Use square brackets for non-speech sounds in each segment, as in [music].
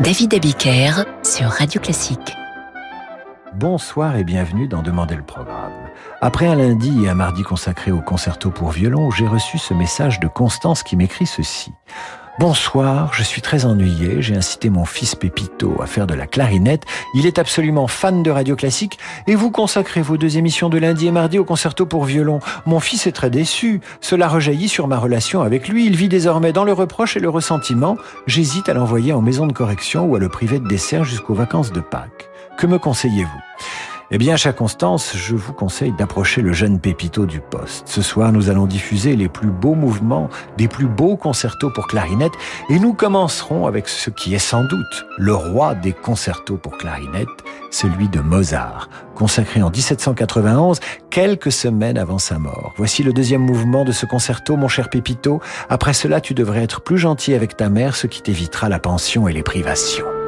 David Abiker sur Radio Classique. Bonsoir et bienvenue dans Demander le programme. Après un lundi et un mardi consacré au concerto pour violon, j'ai reçu ce message de Constance qui m'écrit ceci. Bonsoir, je suis très ennuyé. J'ai incité mon fils Pépito à faire de la clarinette. Il est absolument fan de radio classique et vous consacrez vos deux émissions de lundi et mardi au concerto pour violon. Mon fils est très déçu. Cela rejaillit sur ma relation avec lui. Il vit désormais dans le reproche et le ressentiment. J'hésite à l'envoyer en maison de correction ou à le priver de dessert jusqu'aux vacances de Pâques. Que me conseillez-vous? Eh bien, chère Constance, je vous conseille d'approcher le jeune Pépito du poste. Ce soir, nous allons diffuser les plus beaux mouvements des plus beaux concertos pour clarinette et nous commencerons avec ce qui est sans doute le roi des concertos pour clarinette, celui de Mozart, consacré en 1791, quelques semaines avant sa mort. Voici le deuxième mouvement de ce concerto, mon cher Pépito. Après cela, tu devrais être plus gentil avec ta mère, ce qui t'évitera la pension et les privations.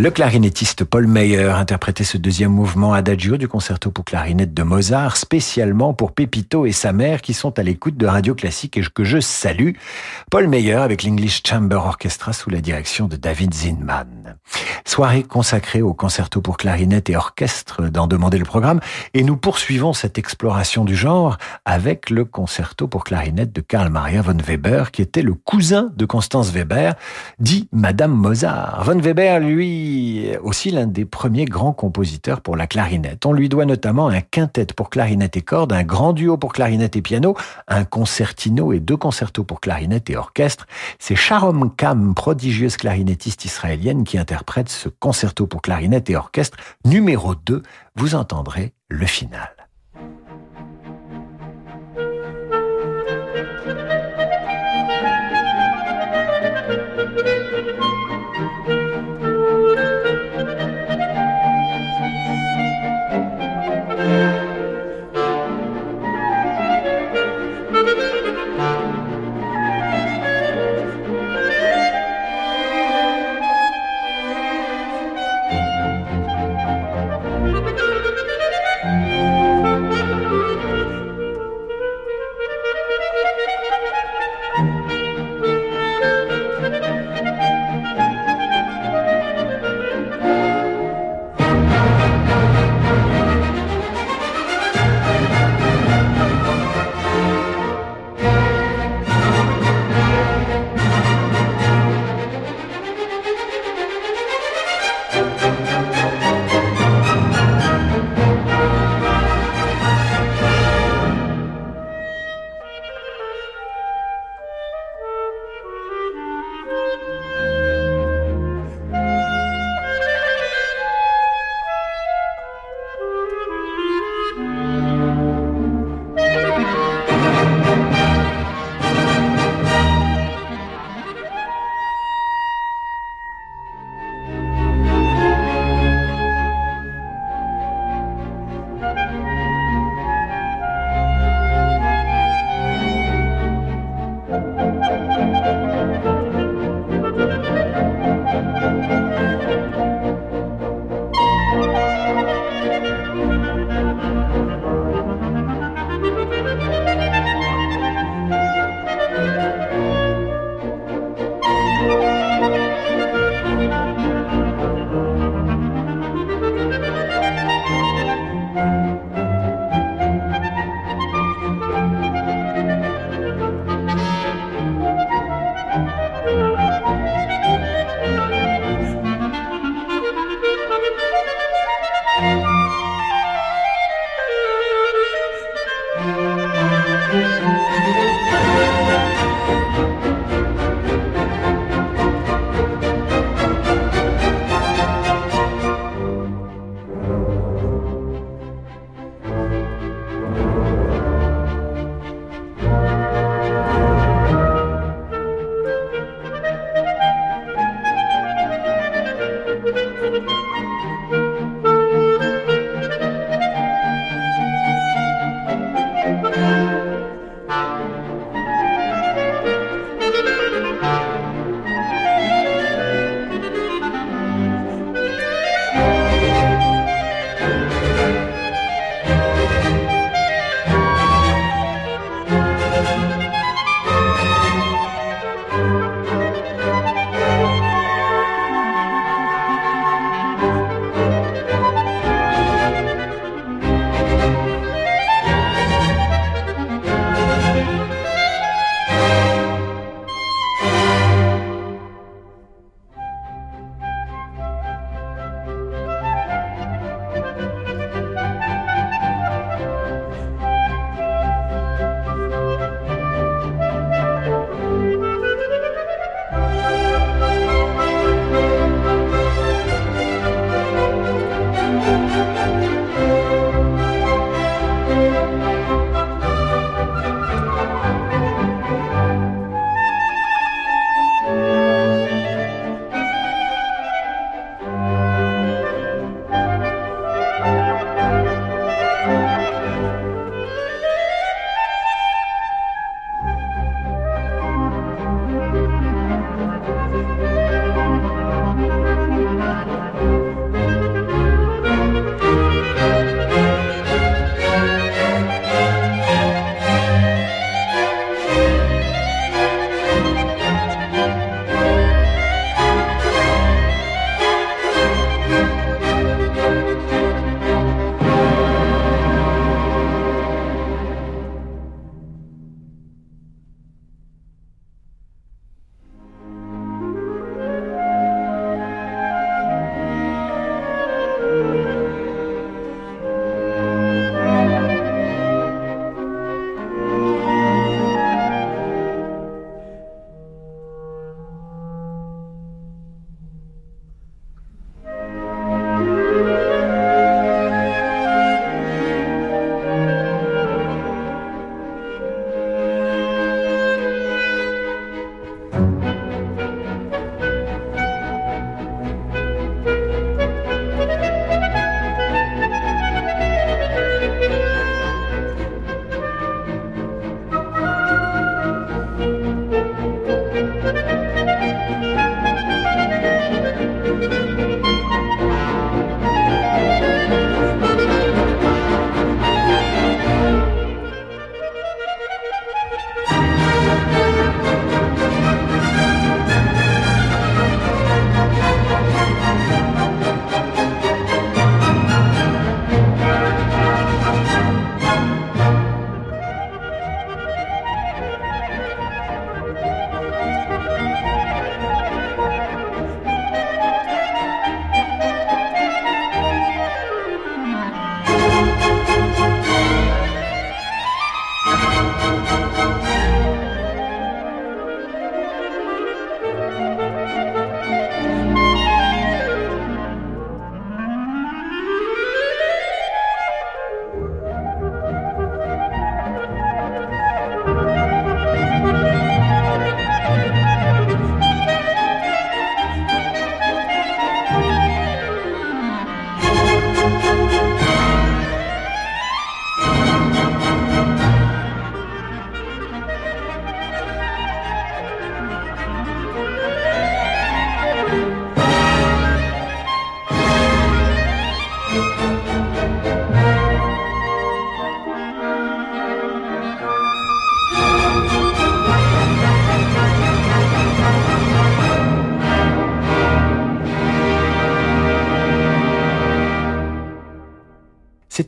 Le clarinettiste Paul Meyer interprétait ce deuxième mouvement adagio du concerto pour clarinette de Mozart, spécialement pour Pepito et sa mère qui sont à l'écoute de Radio Classique et que je salue. Paul Meyer avec l'English Chamber Orchestra sous la direction de David Zinman. Soirée consacrée au concerto pour clarinette et orchestre d'en demander le programme et nous poursuivons cette exploration du genre avec le concerto pour clarinette de Karl Maria von Weber qui était le cousin de Constance Weber, dit Madame Mozart. Von Weber, lui, aussi l'un des premiers grands compositeurs pour la clarinette. On lui doit notamment un quintet pour clarinette et cordes, un grand duo pour clarinette et piano, un concertino et deux concertos pour clarinette et orchestre. C'est Sharon Kam, prodigieuse clarinettiste israélienne, qui interprète ce concerto pour clarinette et orchestre numéro 2. Vous entendrez le final.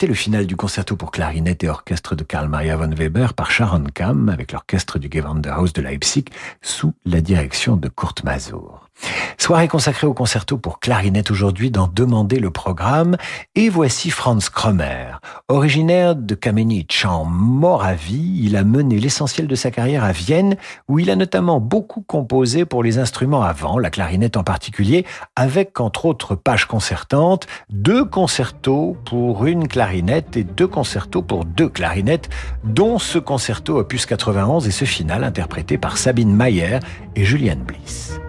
C'était le final du concerto pour clarinette et orchestre de Karl Maria von Weber par Sharon Kamm avec l'orchestre du Gewandhaus de Leipzig sous la direction de Kurt Mazur. Soirée consacrée au concerto pour clarinette aujourd'hui dans Demander le programme. Et voici Franz Kromer. Originaire de Kamenitch en Moravie, il a mené l'essentiel de sa carrière à Vienne, où il a notamment beaucoup composé pour les instruments avant, la clarinette en particulier, avec entre autres pages concertantes, deux concertos pour une clarinette et deux concertos pour deux clarinettes, dont ce concerto opus 91 et ce final interprété par Sabine Mayer et Julianne Bliss.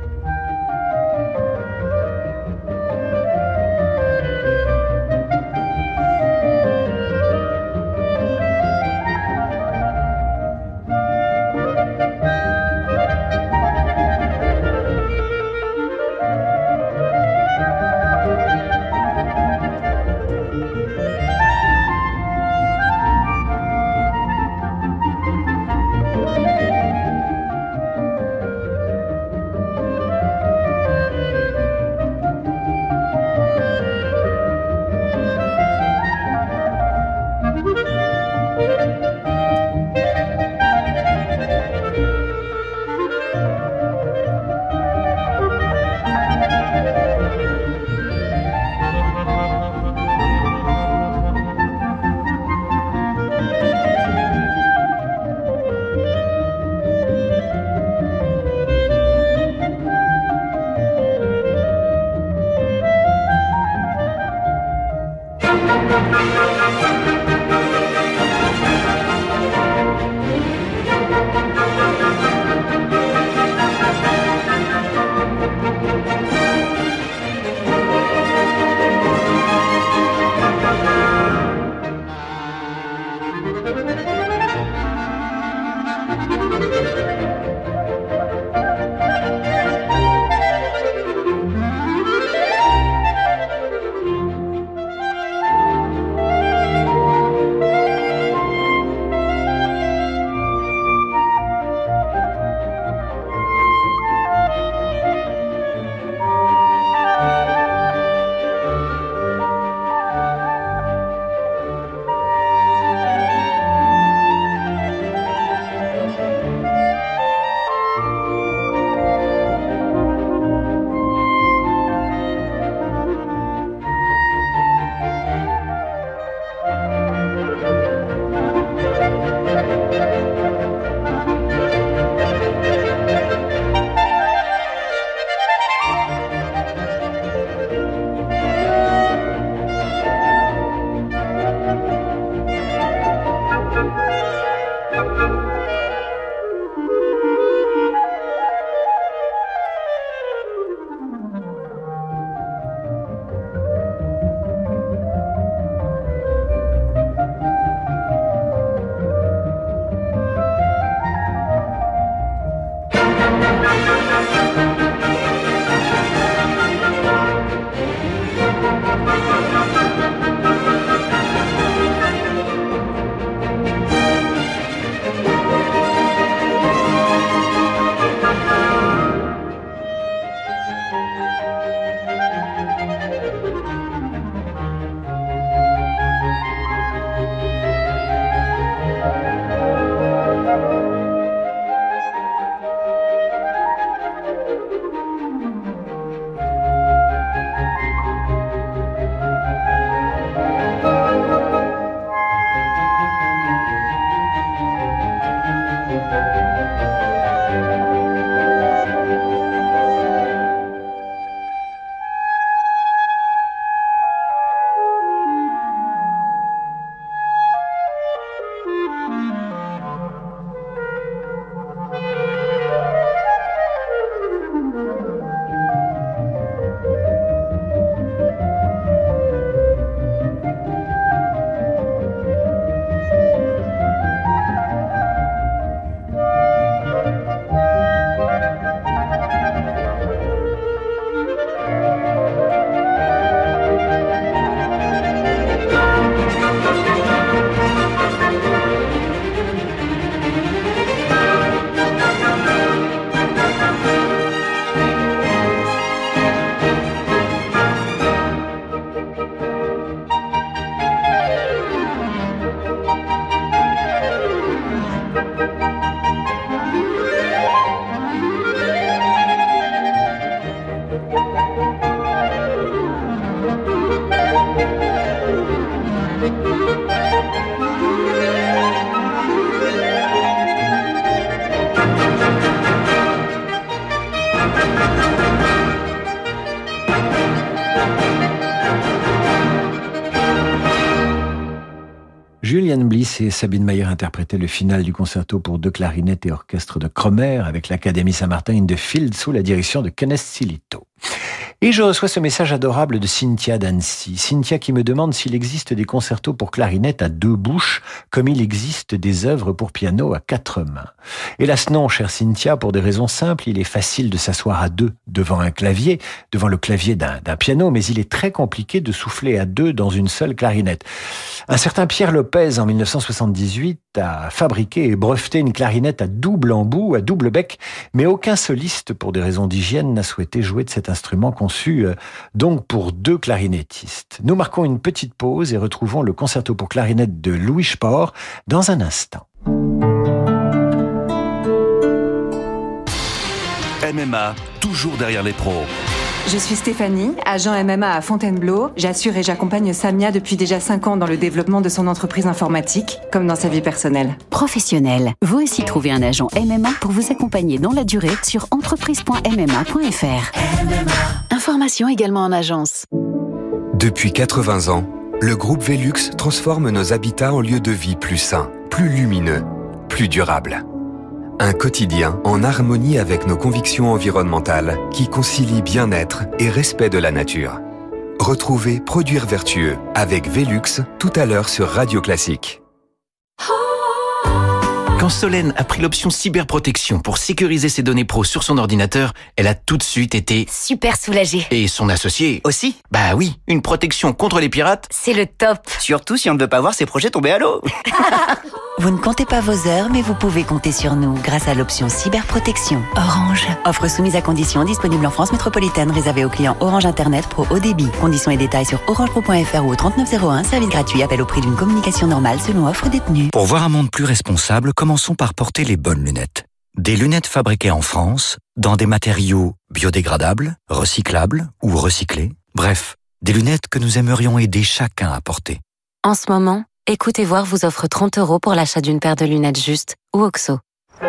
Julian Bliss et Sabine Mayer interprétaient le final du concerto pour deux clarinettes et orchestre de Cromer avec l'Académie Saint-Martin in the Field sous la direction de Kenneth Silito. Et je reçois ce message adorable de Cynthia d'Annecy. Cynthia qui me demande s'il existe des concertos pour clarinette à deux bouches, comme il existe des œuvres pour piano à quatre mains. Hélas non, chère Cynthia, pour des raisons simples, il est facile de s'asseoir à deux devant un clavier, devant le clavier d'un piano, mais il est très compliqué de souffler à deux dans une seule clarinette. Un certain Pierre Lopez, en 1978, a fabriqué et breveté une clarinette à double embout, à double bec, mais aucun soliste, pour des raisons d'hygiène, n'a souhaité jouer de cet instrument euh, donc pour deux clarinettistes. Nous marquons une petite pause et retrouvons le concerto pour clarinette de Louis Spohr dans un instant. MMA, toujours derrière les pros. Je suis Stéphanie, agent MMA à Fontainebleau. J'assure et j'accompagne Samia depuis déjà 5 ans dans le développement de son entreprise informatique, comme dans sa vie personnelle. Professionnel, vous aussi trouvez un agent MMA pour vous accompagner dans la durée sur entreprise.mma.fr. Information également en agence. Depuis 80 ans, le groupe Velux transforme nos habitats en lieux de vie plus sains, plus lumineux, plus durables. Un quotidien en harmonie avec nos convictions environnementales qui concilie bien-être et respect de la nature. Retrouvez Produire vertueux avec Velux tout à l'heure sur Radio Classique. Quand Solène a pris l'option cyberprotection pour sécuriser ses données pro sur son ordinateur, elle a tout de suite été super soulagée. Et son associé aussi Bah oui, une protection contre les pirates. C'est le top. Surtout si on ne veut pas voir ses projets tomber à l'eau. [laughs] vous ne comptez pas vos heures, mais vous pouvez compter sur nous grâce à l'option cyberprotection. Orange. Offre soumise à conditions disponible en France métropolitaine réservée aux clients Orange Internet Pro haut débit. Conditions et détails sur orangepro.fr ou au 3901, service gratuit, appel au prix d'une communication normale selon offre détenue. Pour voir un monde plus responsable, comment commençons par porter les bonnes lunettes. Des lunettes fabriquées en France, dans des matériaux biodégradables, recyclables ou recyclés. Bref, des lunettes que nous aimerions aider chacun à porter. En ce moment, Écoutez Voir vous offre 30 euros pour l'achat d'une paire de lunettes justes ou OXO.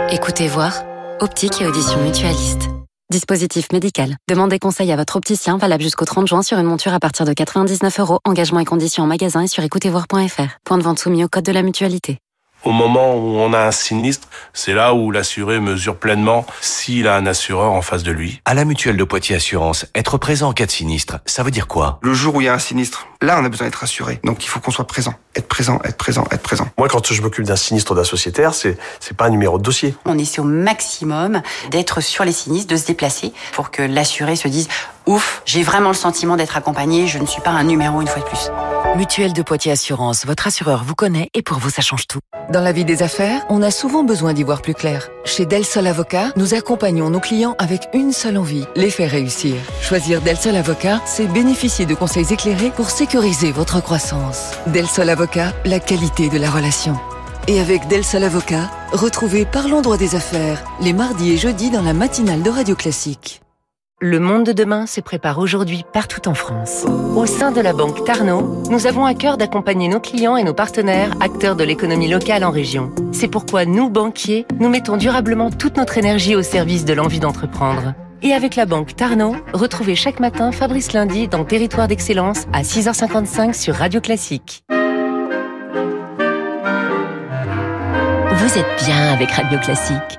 Écoutez Voir, optique et audition mutualiste. Dispositif médical. Demandez conseil à votre opticien valable jusqu'au 30 juin sur une monture à partir de 99 euros. Engagement et conditions en magasin et sur écoutezvoir.fr. Point de vente soumis au code de la mutualité au moment où on a un sinistre, c'est là où l'assuré mesure pleinement s'il a un assureur en face de lui. À la mutuelle de Poitiers Assurance, être présent en cas de sinistre, ça veut dire quoi? Le jour où il y a un sinistre, là on a besoin d'être assuré. Donc il faut qu'on soit présent. Être présent, être présent, être présent. Moi quand je m'occupe d'un sinistre d'un sociétaire, c'est c'est pas un numéro de dossier. On essaie au maximum d'être sur les sinistres, de se déplacer pour que l'assuré se dise ouf, j'ai vraiment le sentiment d'être accompagné, je ne suis pas un numéro une fois de plus. Mutuelle de Poitiers Assurance, votre assureur vous connaît et pour vous ça change tout. Dans la vie des affaires, on a souvent besoin d'y voir plus clair. Chez Del Sol Avocat, nous accompagnons nos clients avec une seule envie, les faire réussir. Choisir Del Sol Avocat, c'est bénéficier de conseils éclairés pour sécuriser votre croissance. Del Sol Avocat, la qualité de la relation. Et avec Del Sol Avocat, retrouvez Parlons droit des affaires les mardis et jeudis dans la matinale de Radio Classique. Le monde de demain se prépare aujourd'hui partout en France. Au sein de la Banque Tarno, nous avons à cœur d'accompagner nos clients et nos partenaires, acteurs de l'économie locale en région. C'est pourquoi nous, banquiers, nous mettons durablement toute notre énergie au service de l'envie d'entreprendre. Et avec la Banque Tarno, retrouvez chaque matin Fabrice Lundi dans Territoire d'Excellence à 6h55 sur Radio Classique. Vous êtes bien avec Radio Classique.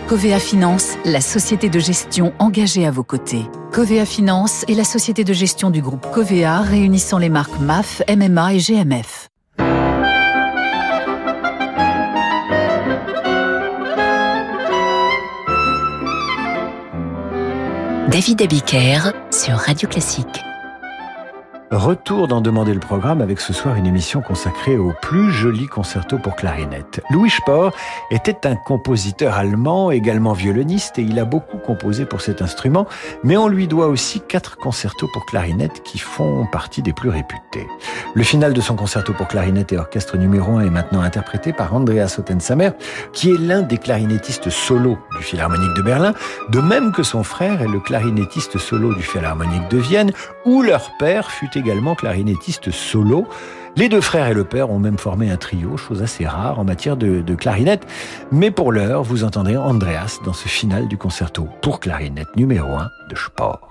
Covea Finance, la société de gestion engagée à vos côtés. Covea Finance est la société de gestion du groupe Covea réunissant les marques MAF, MMA et GMF. David Abiker sur Radio Classique. Retour d'en demander le programme avec ce soir une émission consacrée au plus joli concerto pour clarinette. Louis Spohr était un compositeur allemand, également violoniste, et il a beaucoup composé pour cet instrument, mais on lui doit aussi quatre concertos pour clarinette qui font partie des plus réputés. Le final de son concerto pour clarinette et orchestre numéro 1 est maintenant interprété par Andreas Ottensamer, qui est l'un des clarinettistes solo du Philharmonique de Berlin, de même que son frère est le clarinettiste solo du Philharmonique de Vienne, où leur père fut également clarinettiste solo. Les deux frères et le père ont même formé un trio, chose assez rare en matière de, clarinette. Mais pour l'heure, vous entendrez Andreas dans ce final du concerto pour clarinette numéro 1 de Spohr.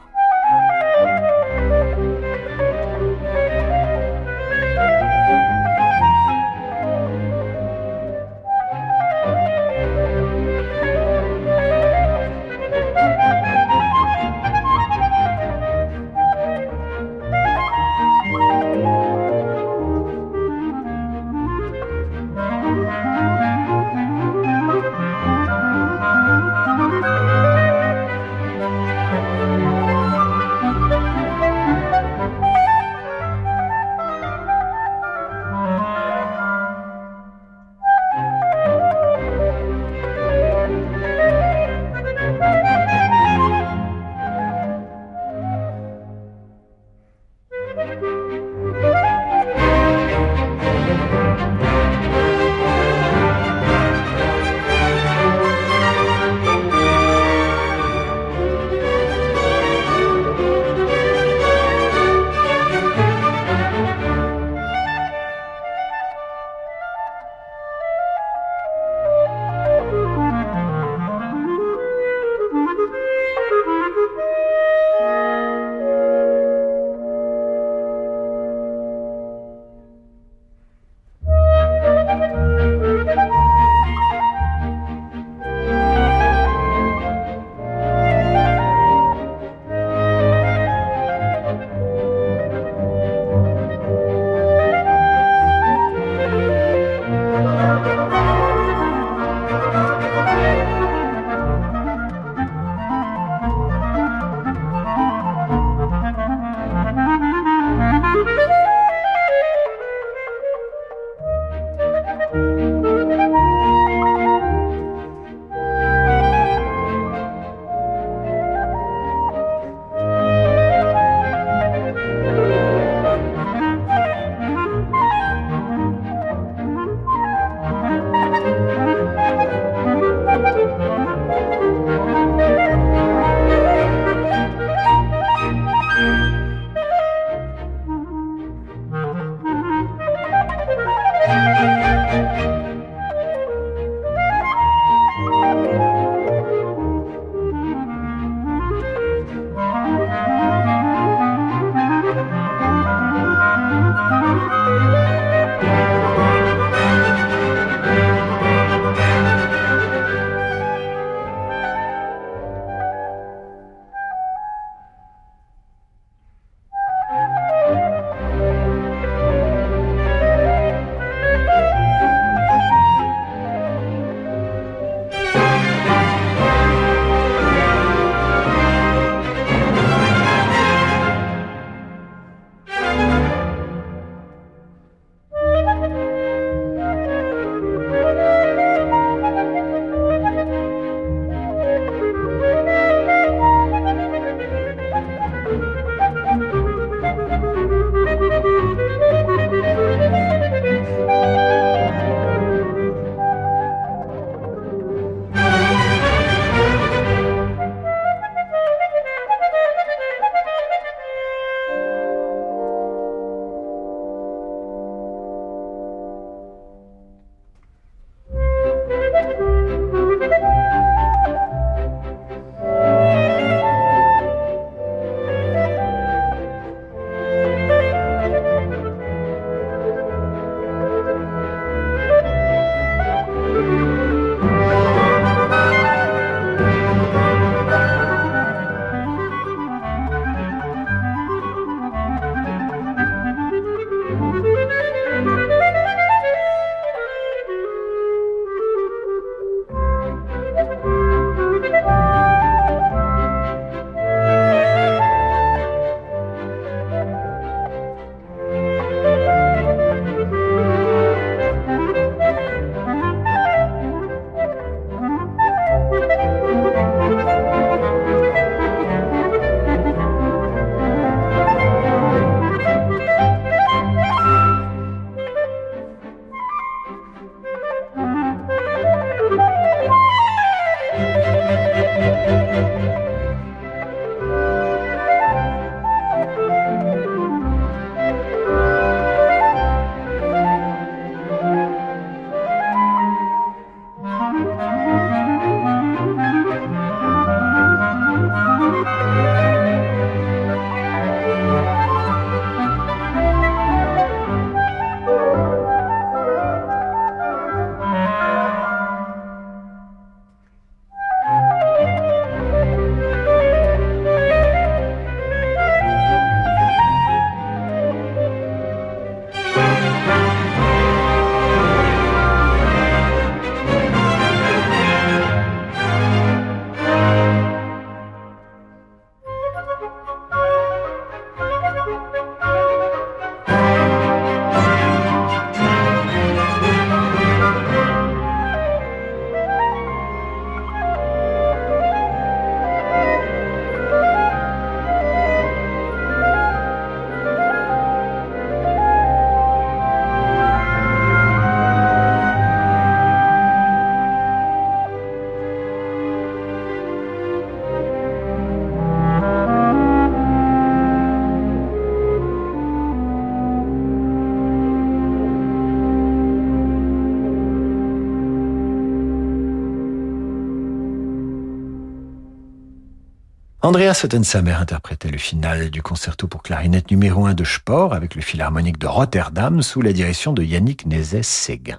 Andreas Ottensamer interprétait le final du concerto pour clarinette numéro 1 de Spohr avec le Philharmonique de Rotterdam sous la direction de Yannick Nézet-Séguin.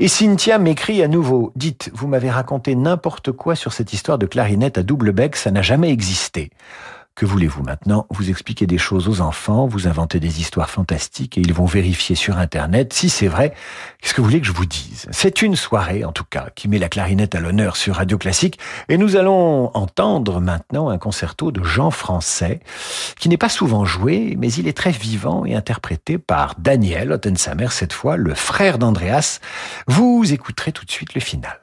Et Cynthia m'écrit à nouveau, dites, vous m'avez raconté n'importe quoi sur cette histoire de clarinette à double bec, ça n'a jamais existé. Que voulez-vous maintenant? Vous expliquez des choses aux enfants, vous inventez des histoires fantastiques et ils vont vérifier sur Internet si c'est vrai. Qu'est-ce que vous voulez que je vous dise? C'est une soirée, en tout cas, qui met la clarinette à l'honneur sur Radio Classique et nous allons entendre maintenant un concerto de Jean Français qui n'est pas souvent joué, mais il est très vivant et interprété par Daniel Ottensamer, cette fois le frère d'Andreas. Vous écouterez tout de suite le final.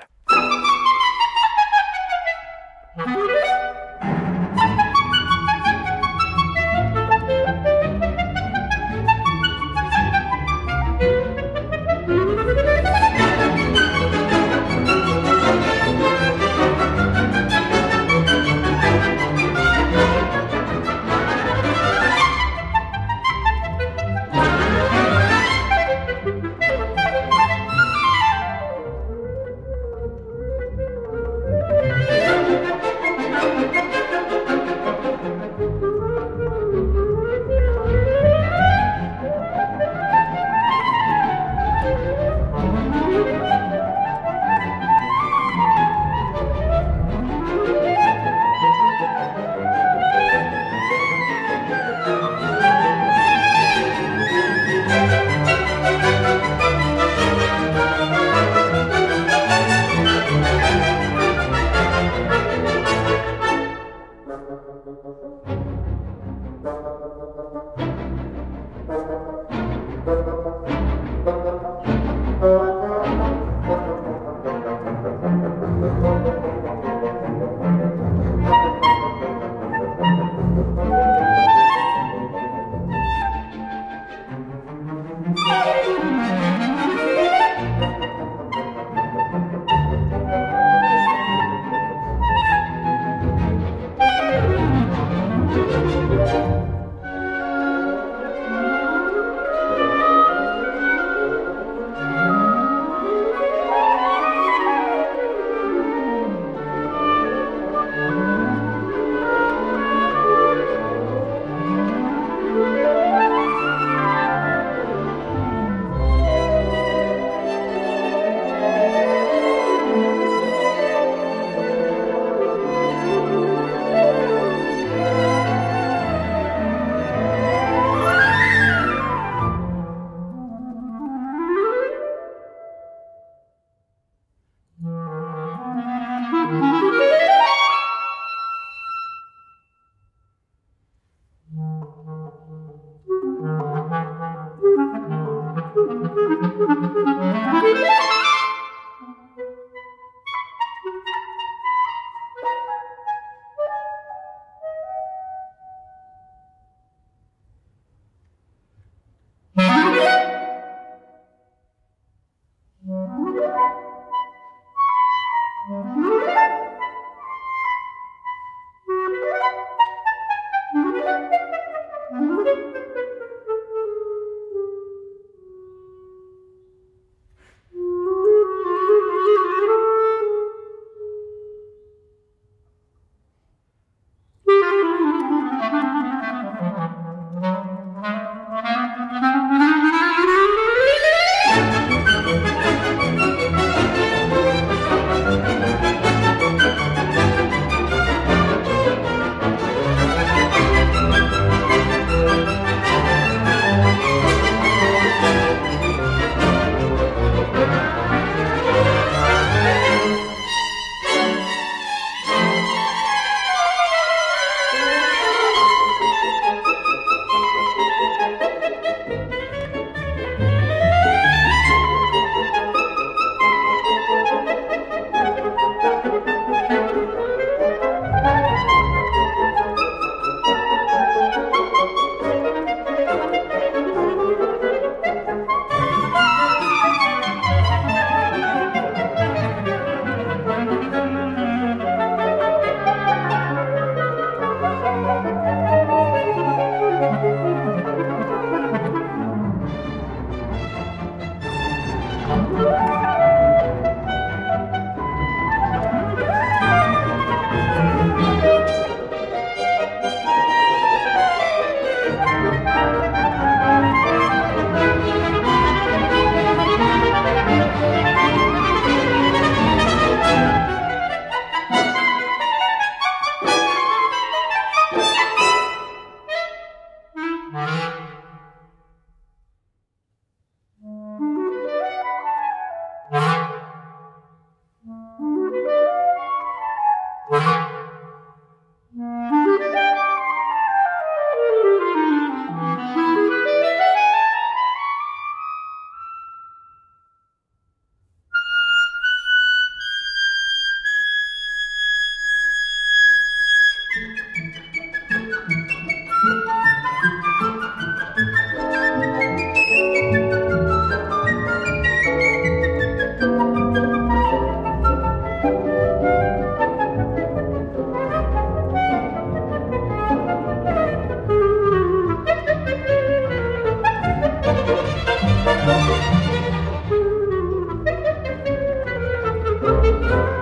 Música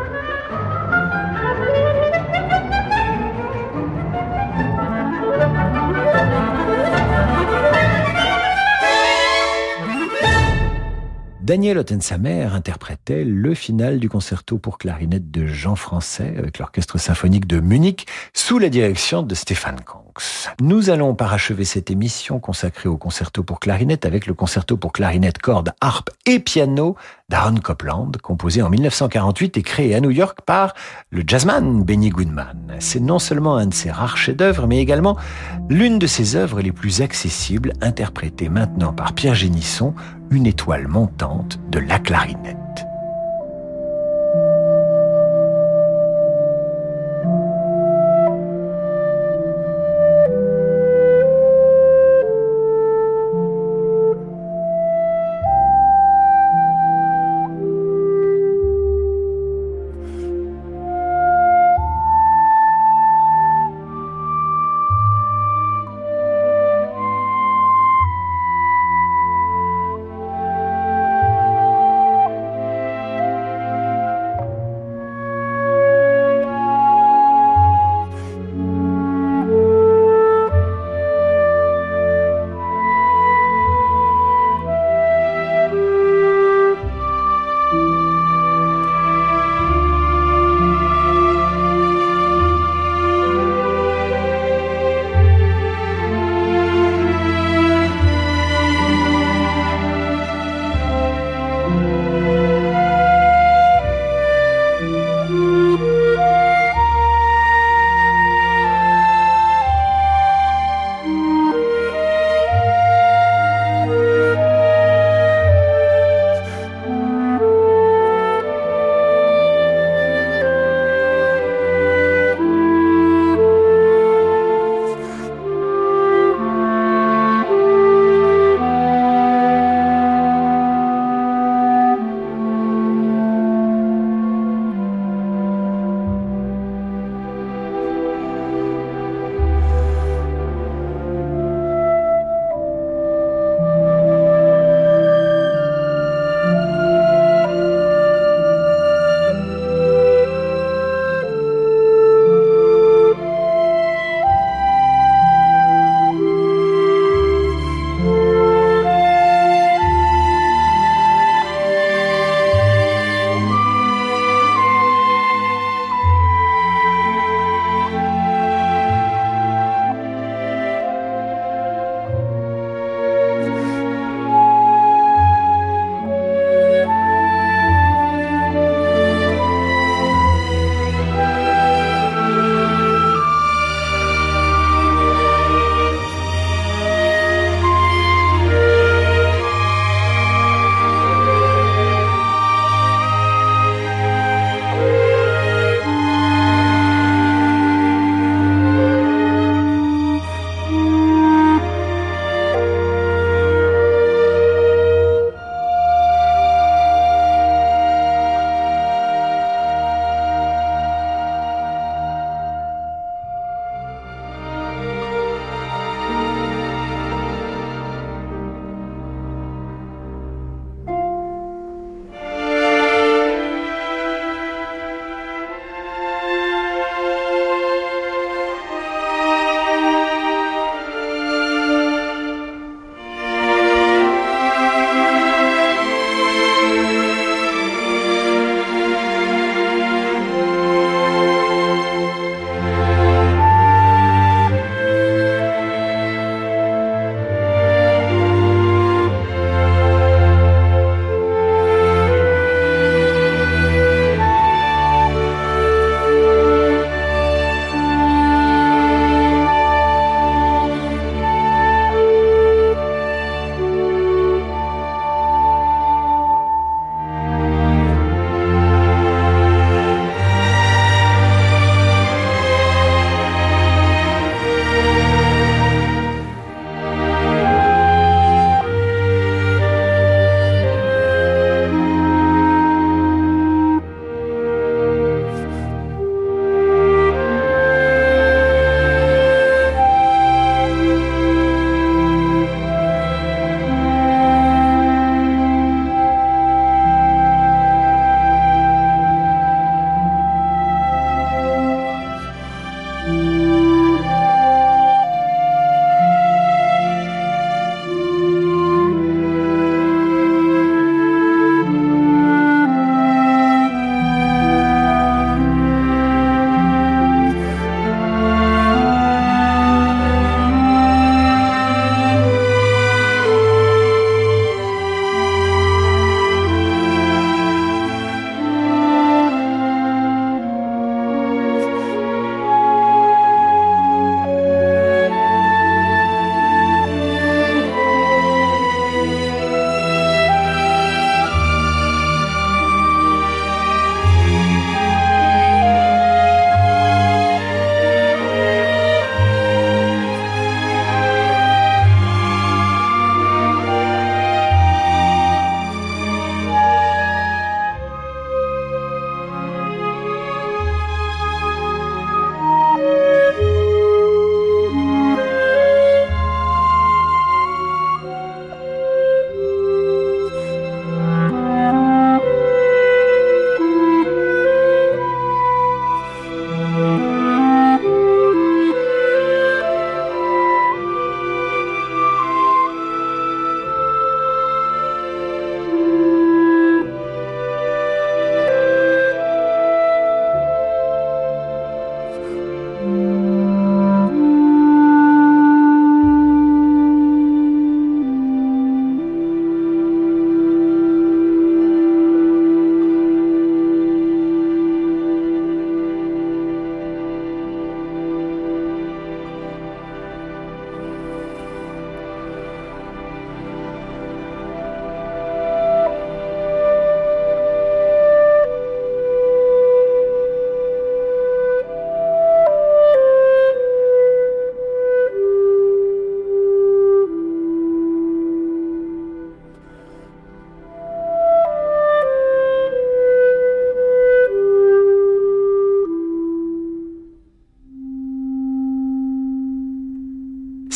Daniel Ottensamer interprétait le final du concerto pour clarinette de Jean Français avec l'orchestre symphonique de Munich sous la direction de Stéphane Konks. Nous allons parachever cette émission consacrée au concerto pour clarinette avec le concerto pour clarinette, cordes, harpe et piano d'Aaron Copland, composé en 1948 et créé à New York par le jazzman Benny Goodman. C'est non seulement un de ses rares chefs-d'œuvre, mais également l'une de ses œuvres les plus accessibles, interprétée maintenant par Pierre Génisson, une étoile montante de la clarinette.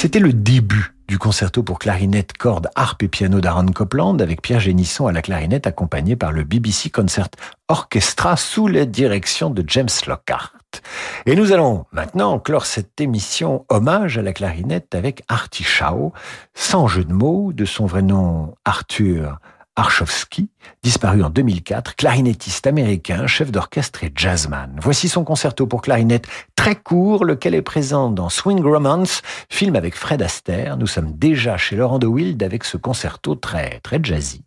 C'était le début du concerto pour clarinette, cordes, harpe et piano d'Aaron Copland avec Pierre Génisson à la clarinette accompagné par le BBC Concert Orchestra sous la direction de James Lockhart. Et nous allons maintenant clore cette émission hommage à la clarinette avec Artie Shaw, sans jeu de mots, de son vrai nom Arthur Archowski, disparu en 2004, clarinettiste américain, chef d'orchestre et jazzman. Voici son concerto pour clarinette très court, lequel est présent dans Swing Romance, film avec Fred Astaire. Nous sommes déjà chez Laurent de Wild avec ce concerto très, très jazzy.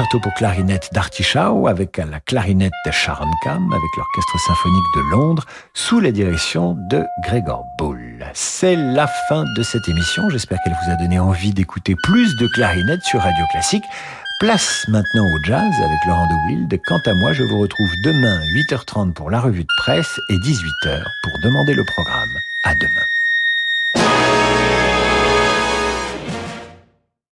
Concerto pour clarinette d'Artichau avec la clarinette de Sharon Kam avec l'orchestre symphonique de Londres sous la direction de Gregor Bull. C'est la fin de cette émission. J'espère qu'elle vous a donné envie d'écouter plus de clarinette sur Radio Classique. Place maintenant au jazz avec Laurent de Wild. Quant à moi, je vous retrouve demain 8h30 pour la revue de presse et 18h pour demander le programme. À demain.